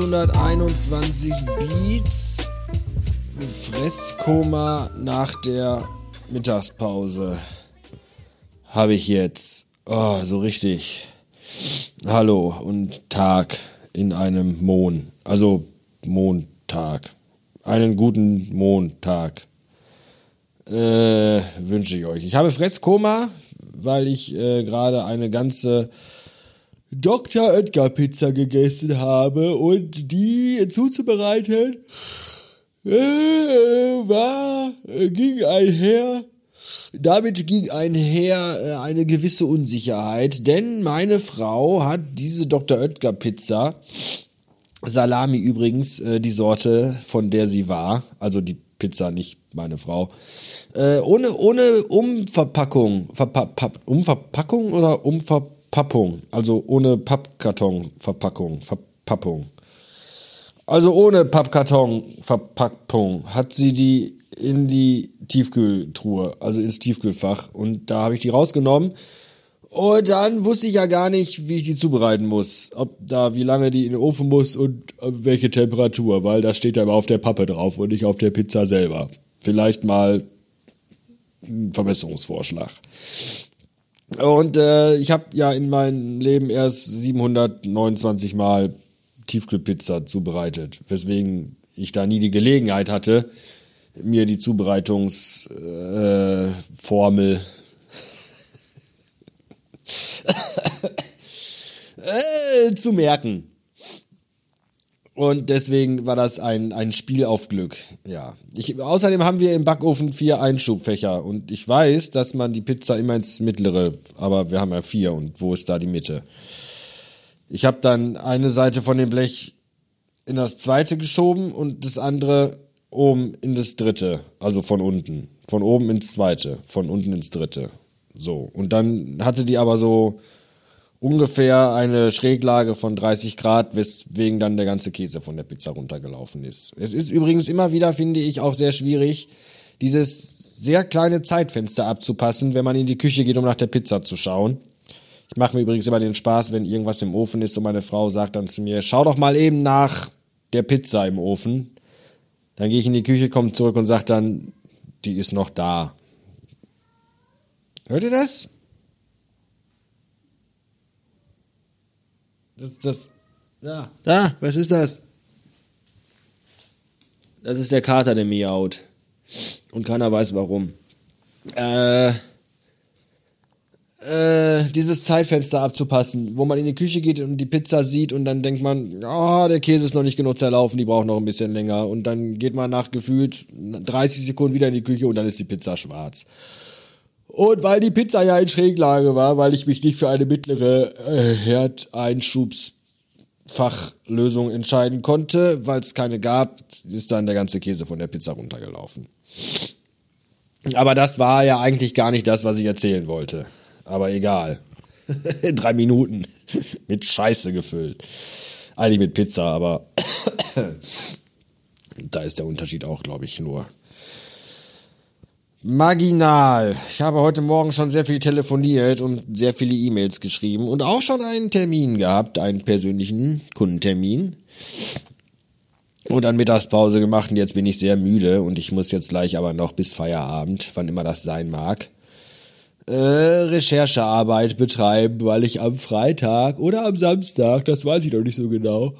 621 Beats. Fresskoma nach der Mittagspause. Habe ich jetzt. Oh, so richtig. Hallo und Tag in einem Mond. Also Montag. Einen guten Montag. Äh, wünsche ich euch. Ich habe Fresskoma, weil ich äh, gerade eine ganze Dr. Oetker Pizza gegessen habe und die zuzubereiten äh, war, ging einher, damit ging einher äh, eine gewisse Unsicherheit, denn meine Frau hat diese Dr. Oetker Pizza, Salami übrigens, äh, die Sorte, von der sie war, also die Pizza, nicht meine Frau, äh, ohne, ohne Umverpackung, Verpa Umverpackung oder Umverpackung? Pappung, also ohne Pappkartonverpackung, Verpappung. Also ohne Pappkartonverpackung hat sie die in die Tiefkühltruhe, also ins Tiefkühlfach. Und da habe ich die rausgenommen. Und dann wusste ich ja gar nicht, wie ich die zubereiten muss. Ob da, wie lange die in den Ofen muss und welche Temperatur, weil das steht ja immer auf der Pappe drauf und nicht auf der Pizza selber. Vielleicht mal ein Verbesserungsvorschlag. Und äh, ich habe ja in meinem Leben erst 729 Mal Tiefkühlpizza zubereitet, weswegen ich da nie die Gelegenheit hatte, mir die Zubereitungsformel äh, äh, zu merken. Und deswegen war das ein, ein Spiel auf Glück. Ja. Ich, außerdem haben wir im Backofen vier Einschubfächer. Und ich weiß, dass man die Pizza immer ins mittlere, aber wir haben ja vier. Und wo ist da die Mitte? Ich habe dann eine Seite von dem Blech in das zweite geschoben und das andere oben in das dritte. Also von unten. Von oben ins zweite. Von unten ins dritte. So. Und dann hatte die aber so ungefähr eine Schräglage von 30 Grad, weswegen dann der ganze Käse von der Pizza runtergelaufen ist. Es ist übrigens immer wieder, finde ich, auch sehr schwierig, dieses sehr kleine Zeitfenster abzupassen, wenn man in die Küche geht, um nach der Pizza zu schauen. Ich mache mir übrigens immer den Spaß, wenn irgendwas im Ofen ist und meine Frau sagt dann zu mir, schau doch mal eben nach der Pizza im Ofen. Dann gehe ich in die Küche, komme zurück und sage dann, die ist noch da. Hört ihr das? Das, das, da, da, was ist das? Das ist der Kater, der miaut. Und keiner weiß warum. Äh, äh, dieses Zeitfenster abzupassen, wo man in die Küche geht und die Pizza sieht und dann denkt man, oh, der Käse ist noch nicht genug zerlaufen, die braucht noch ein bisschen länger. Und dann geht man nach gefühlt 30 Sekunden wieder in die Küche und dann ist die Pizza schwarz. Und weil die Pizza ja in Schräglage war, weil ich mich nicht für eine mittlere äh, Herdeinschubsfachlösung entscheiden konnte, weil es keine gab, ist dann der ganze Käse von der Pizza runtergelaufen. Aber das war ja eigentlich gar nicht das, was ich erzählen wollte. Aber egal. Drei Minuten. mit Scheiße gefüllt. Eigentlich mit Pizza, aber da ist der Unterschied auch, glaube ich, nur Marginal. Ich habe heute Morgen schon sehr viel telefoniert und sehr viele E-Mails geschrieben und auch schon einen Termin gehabt, einen persönlichen Kundentermin. Und dann Mittagspause gemacht und jetzt bin ich sehr müde und ich muss jetzt gleich aber noch bis Feierabend, wann immer das sein mag, äh, Recherchearbeit betreiben, weil ich am Freitag oder am Samstag, das weiß ich noch nicht so genau,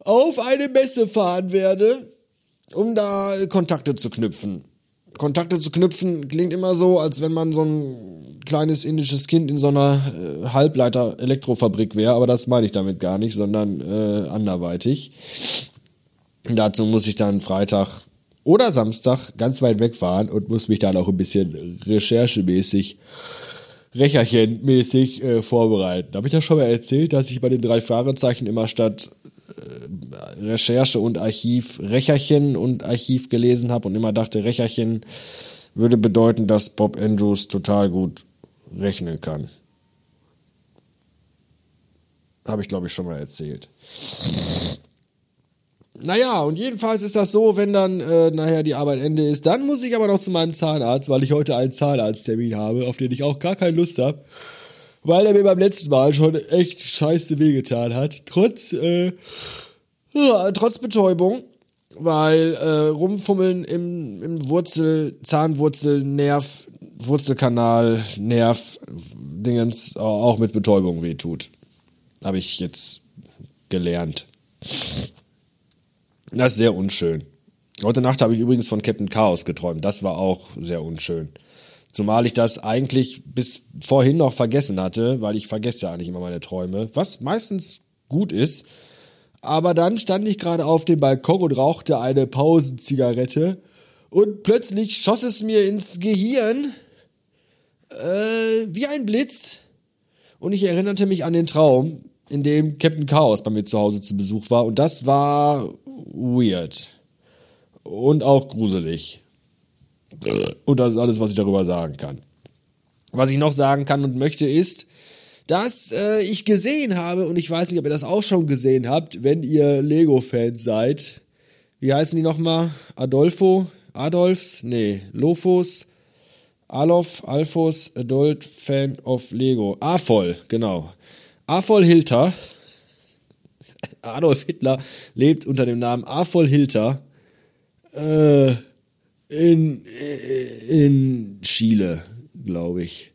auf eine Messe fahren werde, um da Kontakte zu knüpfen. Kontakte zu knüpfen klingt immer so, als wenn man so ein kleines indisches Kind in so einer äh, Halbleiter-Elektrofabrik wäre, aber das meine ich damit gar nicht, sondern äh, anderweitig. Dazu muss ich dann Freitag oder Samstag ganz weit wegfahren und muss mich dann auch ein bisschen recherchemäßig, recherchenmäßig äh, vorbereiten. Habe ich ja schon mal erzählt, dass ich bei den drei Fragezeichen immer statt Recherche und Archiv Recherchen und Archiv gelesen habe und immer dachte, Recherchen würde bedeuten, dass Bob Andrews total gut rechnen kann. Habe ich, glaube ich, schon mal erzählt. Naja, und jedenfalls ist das so, wenn dann äh, nachher die Arbeit Ende ist, dann muss ich aber noch zu meinem Zahnarzt, weil ich heute einen Zahnarzttermin habe, auf den ich auch gar keine Lust habe. Weil er mir beim letzten Mal schon echt scheiße wehgetan hat. Trotz äh, Ja, trotz Betäubung, weil äh, rumfummeln im, im Wurzel, Zahnwurzel, Nerv, Wurzelkanal, Nerv, Dingens auch mit Betäubung wehtut. Habe ich jetzt gelernt. Das ist sehr unschön. Heute Nacht habe ich übrigens von Captain Chaos geträumt. Das war auch sehr unschön. Zumal ich das eigentlich bis vorhin noch vergessen hatte, weil ich vergesse ja eigentlich immer meine Träume, was meistens gut ist. Aber dann stand ich gerade auf dem Balkon und rauchte eine Pausenzigarette und plötzlich schoss es mir ins Gehirn äh, wie ein Blitz und ich erinnerte mich an den Traum, in dem Captain Chaos bei mir zu Hause zu Besuch war und das war weird und auch gruselig. Und das ist alles, was ich darüber sagen kann. Was ich noch sagen kann und möchte ist, dass äh, ich gesehen habe, und ich weiß nicht, ob ihr das auch schon gesehen habt, wenn ihr Lego-Fans seid. Wie heißen die nochmal? Adolfo? Adolfs? Nee, Lofos? Alof, Alfos, Adult Fan of Lego. AFOL, genau. AFOL Hilter. Adolf Hitler lebt unter dem Namen AFOL Hilter. Äh, in, in Chile, glaube ich.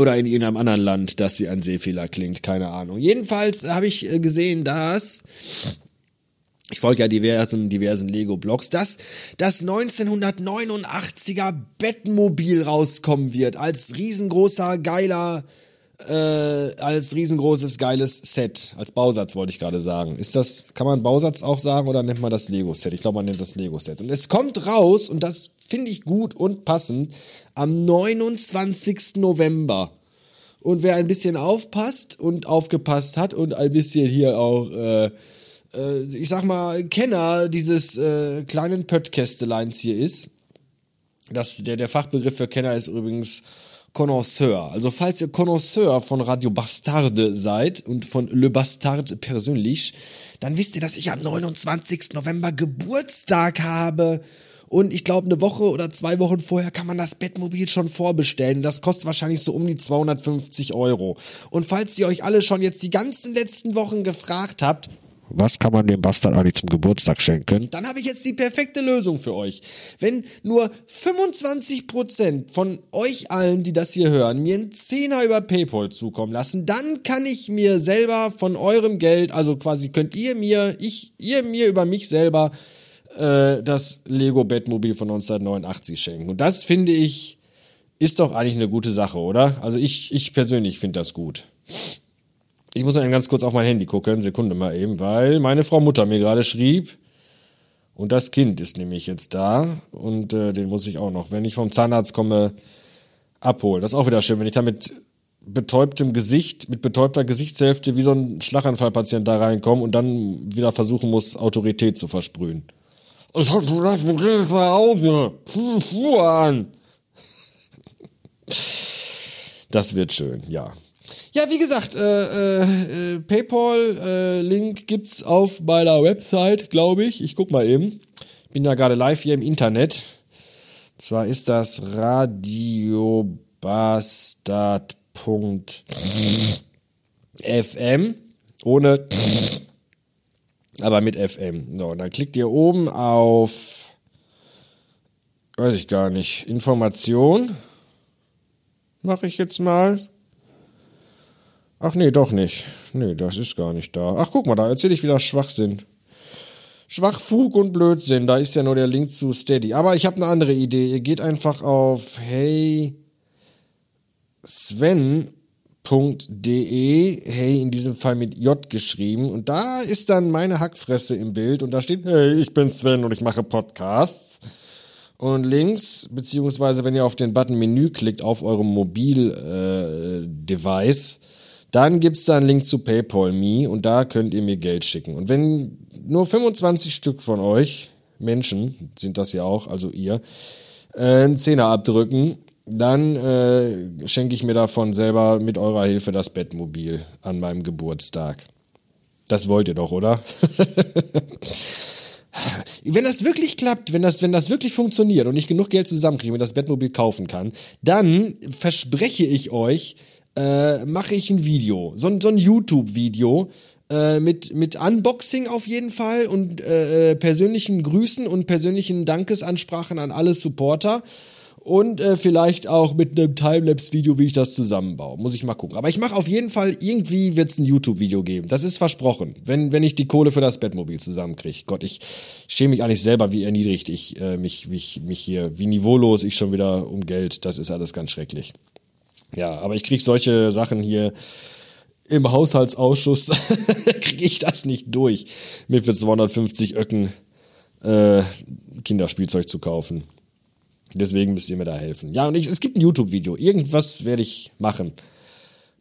Oder in irgendeinem anderen Land, das wie ein Seefehler klingt, keine Ahnung. Jedenfalls habe ich äh, gesehen, dass ich folge ja diversen, diversen Lego-Blogs, dass das 1989er Bettmobil rauskommen wird, als riesengroßer, geiler äh, als riesengroßes, geiles Set. Als Bausatz wollte ich gerade sagen. Ist das, kann man Bausatz auch sagen oder nennt man das Lego-Set? Ich glaube, man nennt das Lego-Set. Und es kommt raus, und das finde ich gut und passend, am 29. November. Und wer ein bisschen aufpasst und aufgepasst hat und ein bisschen hier auch, äh, äh, ich sag mal, Kenner dieses äh, kleinen Pöttkästeleins hier ist, das, der, der Fachbegriff für Kenner ist übrigens Connoisseur. Also falls ihr Connoisseur von Radio Bastarde seid und von Le Bastard persönlich, dann wisst ihr, dass ich am 29. November Geburtstag habe. Und ich glaube, eine Woche oder zwei Wochen vorher kann man das Bettmobil schon vorbestellen. Das kostet wahrscheinlich so um die 250 Euro. Und falls ihr euch alle schon jetzt die ganzen letzten Wochen gefragt habt, was kann man dem Bastard eigentlich zum Geburtstag schenken? Dann habe ich jetzt die perfekte Lösung für euch. Wenn nur 25% von euch allen, die das hier hören, mir einen Zehner über Paypal zukommen lassen, dann kann ich mir selber von eurem Geld, also quasi könnt ihr mir, ich, ihr mir über mich selber äh, das Lego Bettmobil von 1989 schenken. Und das finde ich, ist doch eigentlich eine gute Sache, oder? Also ich, ich persönlich finde das gut. Ich muss dann ganz kurz auf mein Handy gucken, Sekunde mal eben, weil meine Frau Mutter mir gerade schrieb, und das Kind ist nämlich jetzt da und äh, den muss ich auch noch, wenn ich vom Zahnarzt komme, abholen. Das ist auch wieder schön, wenn ich da mit betäubtem Gesicht, mit betäubter Gesichtshälfte wie so ein Schlaganfallpatient da reinkomme und dann wieder versuchen muss, Autorität zu versprühen. Ich hab gesagt, wo geht es nach Hause? Fuhr an. Das wird schön, ja. Ja, wie gesagt, äh, äh, PayPal-Link äh, gibt's auf meiner Website, glaube ich. Ich guck mal eben. Bin ja gerade live hier im Internet. Zwar ist das radiobastard.fm ohne aber mit FM. So, und dann klickt ihr oben auf weiß ich gar nicht, Information. Mache ich jetzt mal. Ach nee, doch nicht. Nee, das ist gar nicht da. Ach, guck mal, da erzähle ich wieder Schwachsinn. Schwachfug und Blödsinn, da ist ja nur der Link zu Steady. Aber ich habe eine andere Idee. Ihr geht einfach auf hey Sven.de, hey in diesem Fall mit J geschrieben und da ist dann meine Hackfresse im Bild und da steht, hey, ich bin Sven und ich mache Podcasts. Und links, beziehungsweise wenn ihr auf den Button Menü klickt auf eurem Mobil-Device, äh, dann gibt es da einen Link zu PayPal Me und da könnt ihr mir Geld schicken. Und wenn nur 25 Stück von euch, Menschen sind das ja auch, also ihr, äh, einen Zehner abdrücken, dann äh, schenke ich mir davon selber mit eurer Hilfe das Bettmobil an meinem Geburtstag. Das wollt ihr doch, oder? wenn das wirklich klappt, wenn das, wenn das wirklich funktioniert und ich genug Geld zusammenkriege und das Bettmobil kaufen kann, dann verspreche ich euch, äh, mache ich ein Video, so, so ein YouTube-Video, Äh, mit, mit Unboxing auf jeden Fall und äh, äh, persönlichen Grüßen und persönlichen Dankesansprachen an alle Supporter. Und äh, vielleicht auch mit einem Timelapse-Video, wie ich das zusammenbaue. Muss ich mal gucken. Aber ich mache auf jeden Fall, irgendwie wird es ein YouTube-Video geben. Das ist versprochen. Wenn, wenn ich die Kohle für das Bettmobil zusammenkriege. Gott, ich schäme mich eigentlich selber, wie erniedrigt ich äh, mich, mich, mich hier, wie niveaulos ich schon wieder um Geld. Das ist alles ganz schrecklich. Ja, aber ich kriege solche Sachen hier im Haushaltsausschuss kriege ich das nicht durch, mir für 250 Öcken äh, Kinderspielzeug zu kaufen. Deswegen müsst ihr mir da helfen. Ja, und ich, es gibt ein YouTube-Video. Irgendwas werde ich machen.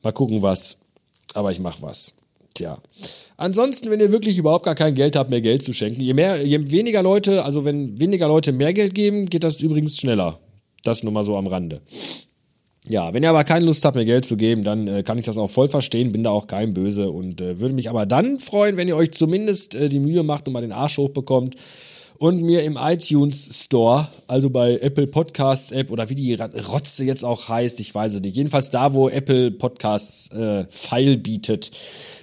Mal gucken, was. Aber ich mache was. Tja. Ansonsten, wenn ihr wirklich überhaupt gar kein Geld habt, mir Geld zu schenken, je mehr, je weniger Leute, also wenn weniger Leute mehr Geld geben, geht das übrigens schneller. Das nur mal so am Rande. Ja, wenn ihr aber keine Lust habt, mir Geld zu geben, dann äh, kann ich das auch voll verstehen, bin da auch kein Böse und äh, würde mich aber dann freuen, wenn ihr euch zumindest äh, die Mühe macht und mal den Arsch hochbekommt und mir im iTunes Store, also bei Apple Podcasts App oder wie die Rotze jetzt auch heißt, ich weiß es nicht. Jedenfalls da, wo Apple Podcasts äh, File bietet.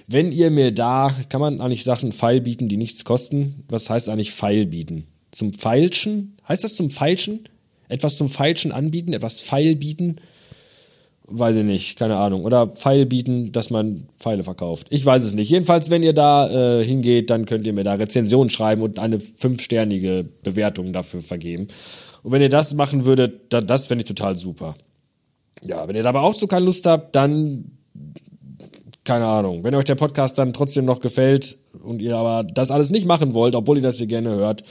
Wenn ihr mir da, kann man eigentlich Sachen File bieten, die nichts kosten? Was heißt eigentlich File bieten? Zum Feilschen? Heißt das zum Feilschen? Etwas zum Feilschen anbieten? Etwas File bieten? Weiß ich nicht, keine Ahnung. Oder Pfeil bieten, dass man Pfeile verkauft. Ich weiß es nicht. Jedenfalls, wenn ihr da äh, hingeht, dann könnt ihr mir da Rezensionen schreiben und eine fünfsternige Bewertung dafür vergeben. Und wenn ihr das machen würdet, dann das fände ich total super. Ja, wenn ihr dabei auch so keine Lust habt, dann keine Ahnung. Wenn euch der Podcast dann trotzdem noch gefällt und ihr aber das alles nicht machen wollt, obwohl ihr das hier gerne hört,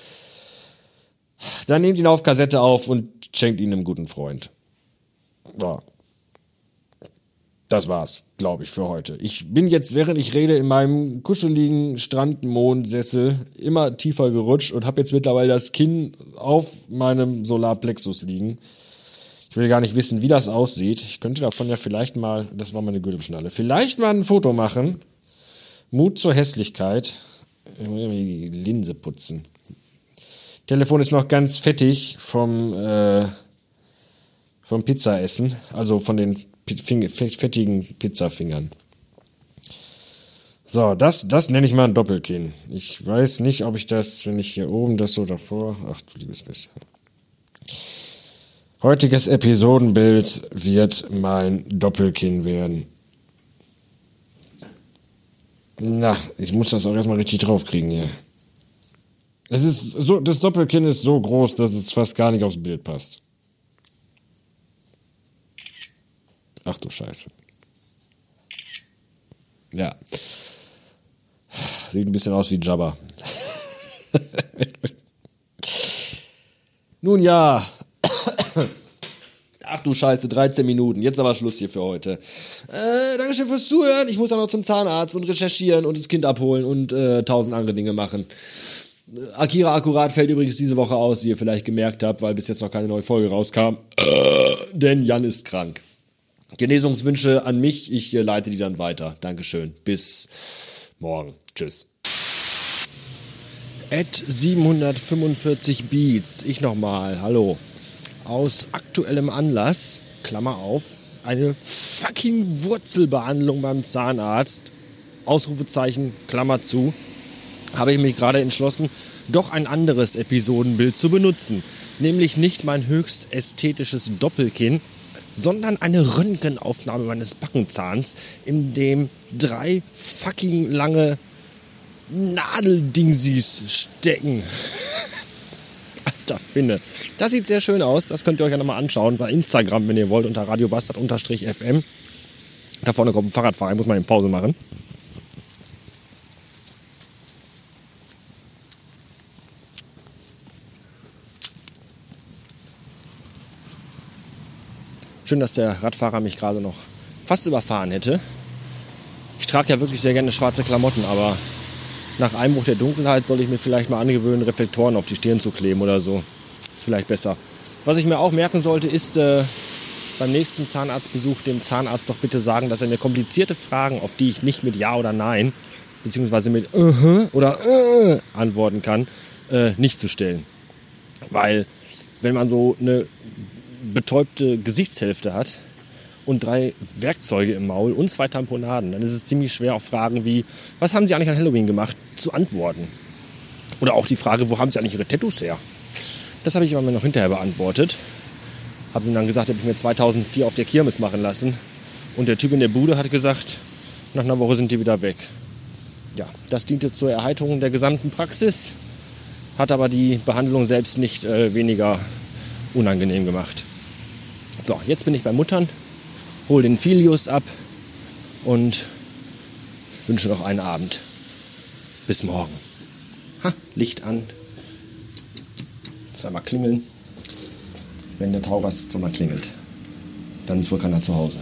dann nehmt ihn auf Kassette auf und schenkt ihn einem guten Freund. Ja das war's, glaube ich, für heute. Ich bin jetzt, während ich rede, in meinem kuscheligen Strandmondsessel immer tiefer gerutscht und habe jetzt mittlerweile das Kinn auf meinem Solarplexus liegen. Ich will gar nicht wissen, wie das aussieht. Ich könnte davon ja vielleicht mal, das war meine Gürtelschnalle, vielleicht mal ein Foto machen. Mut zur Hässlichkeit. Die Linse putzen. Telefon ist noch ganz fettig vom, äh, vom Pizzaessen, also von den fettigen Pizzafingern. So, das, das nenne ich mal ein Doppelkinn. Ich weiß nicht, ob ich das, wenn ich hier oben das so davor. Ach du liebes bisschen. Heutiges Episodenbild wird mein Doppelkinn werden. Na, ich muss das auch erstmal richtig draufkriegen hier. Es ist so, das Doppelkinn ist so groß, dass es fast gar nicht aufs Bild passt. Ach du Scheiße. Ja. Sieht ein bisschen aus wie Jabba. Nun ja. Ach du Scheiße, 13 Minuten. Jetzt aber Schluss hier für heute. Äh, Dankeschön fürs Zuhören. Ich muss auch noch zum Zahnarzt und recherchieren und das Kind abholen und äh, tausend andere Dinge machen. Akira Akkurat fällt übrigens diese Woche aus, wie ihr vielleicht gemerkt habt, weil bis jetzt noch keine neue Folge rauskam. Äh, denn Jan ist krank. Genesungswünsche an mich. Ich äh, leite die dann weiter. Dankeschön. Bis morgen. Tschüss. At 745 Beats. Ich nochmal. Hallo. Aus aktuellem Anlass, Klammer auf, eine fucking Wurzelbehandlung beim Zahnarzt. Ausrufezeichen, Klammer zu. Habe ich mich gerade entschlossen, doch ein anderes Episodenbild zu benutzen. Nämlich nicht mein höchst ästhetisches Doppelkinn, sondern eine Röntgenaufnahme meines Backenzahns, in dem drei fucking lange Nadeldingsies stecken. Alter Finne. Das sieht sehr schön aus. Das könnt ihr euch ja nochmal anschauen bei Instagram, wenn ihr wollt, unter radiobastard-fm. Da vorne kommt ein Fahrradfahrer, muss man in Pause machen. Schön, dass der Radfahrer mich gerade noch fast überfahren hätte. Ich trage ja wirklich sehr gerne schwarze Klamotten, aber nach Einbruch der Dunkelheit soll ich mir vielleicht mal angewöhnen, Reflektoren auf die Stirn zu kleben oder so. Ist vielleicht besser. Was ich mir auch merken sollte, ist äh, beim nächsten Zahnarztbesuch dem Zahnarzt doch bitte sagen, dass er mir komplizierte Fragen, auf die ich nicht mit Ja oder Nein, beziehungsweise mit uh -huh oder uh antworten kann, äh, nicht zu stellen. Weil wenn man so eine betäubte Gesichtshälfte hat und drei Werkzeuge im Maul und zwei Tamponaden, dann ist es ziemlich schwer auf Fragen wie, was haben Sie eigentlich an Halloween gemacht, zu antworten. Oder auch die Frage, wo haben Sie eigentlich Ihre Tattoos her? Das habe ich mir noch hinterher beantwortet. Habe ihm dann gesagt, habe ich mir 2004 auf der Kirmes machen lassen. Und der Typ in der Bude hat gesagt, nach einer Woche sind die wieder weg. Ja, das diente zur Erheiterung der gesamten Praxis, hat aber die Behandlung selbst nicht äh, weniger unangenehm gemacht. So, jetzt bin ich bei Muttern, hole den Filius ab und wünsche noch einen Abend. Bis morgen. Ha, Licht an. Zweimal klingeln. Wenn der Tauraszimmer klingelt, dann ist wohl keiner zu Hause.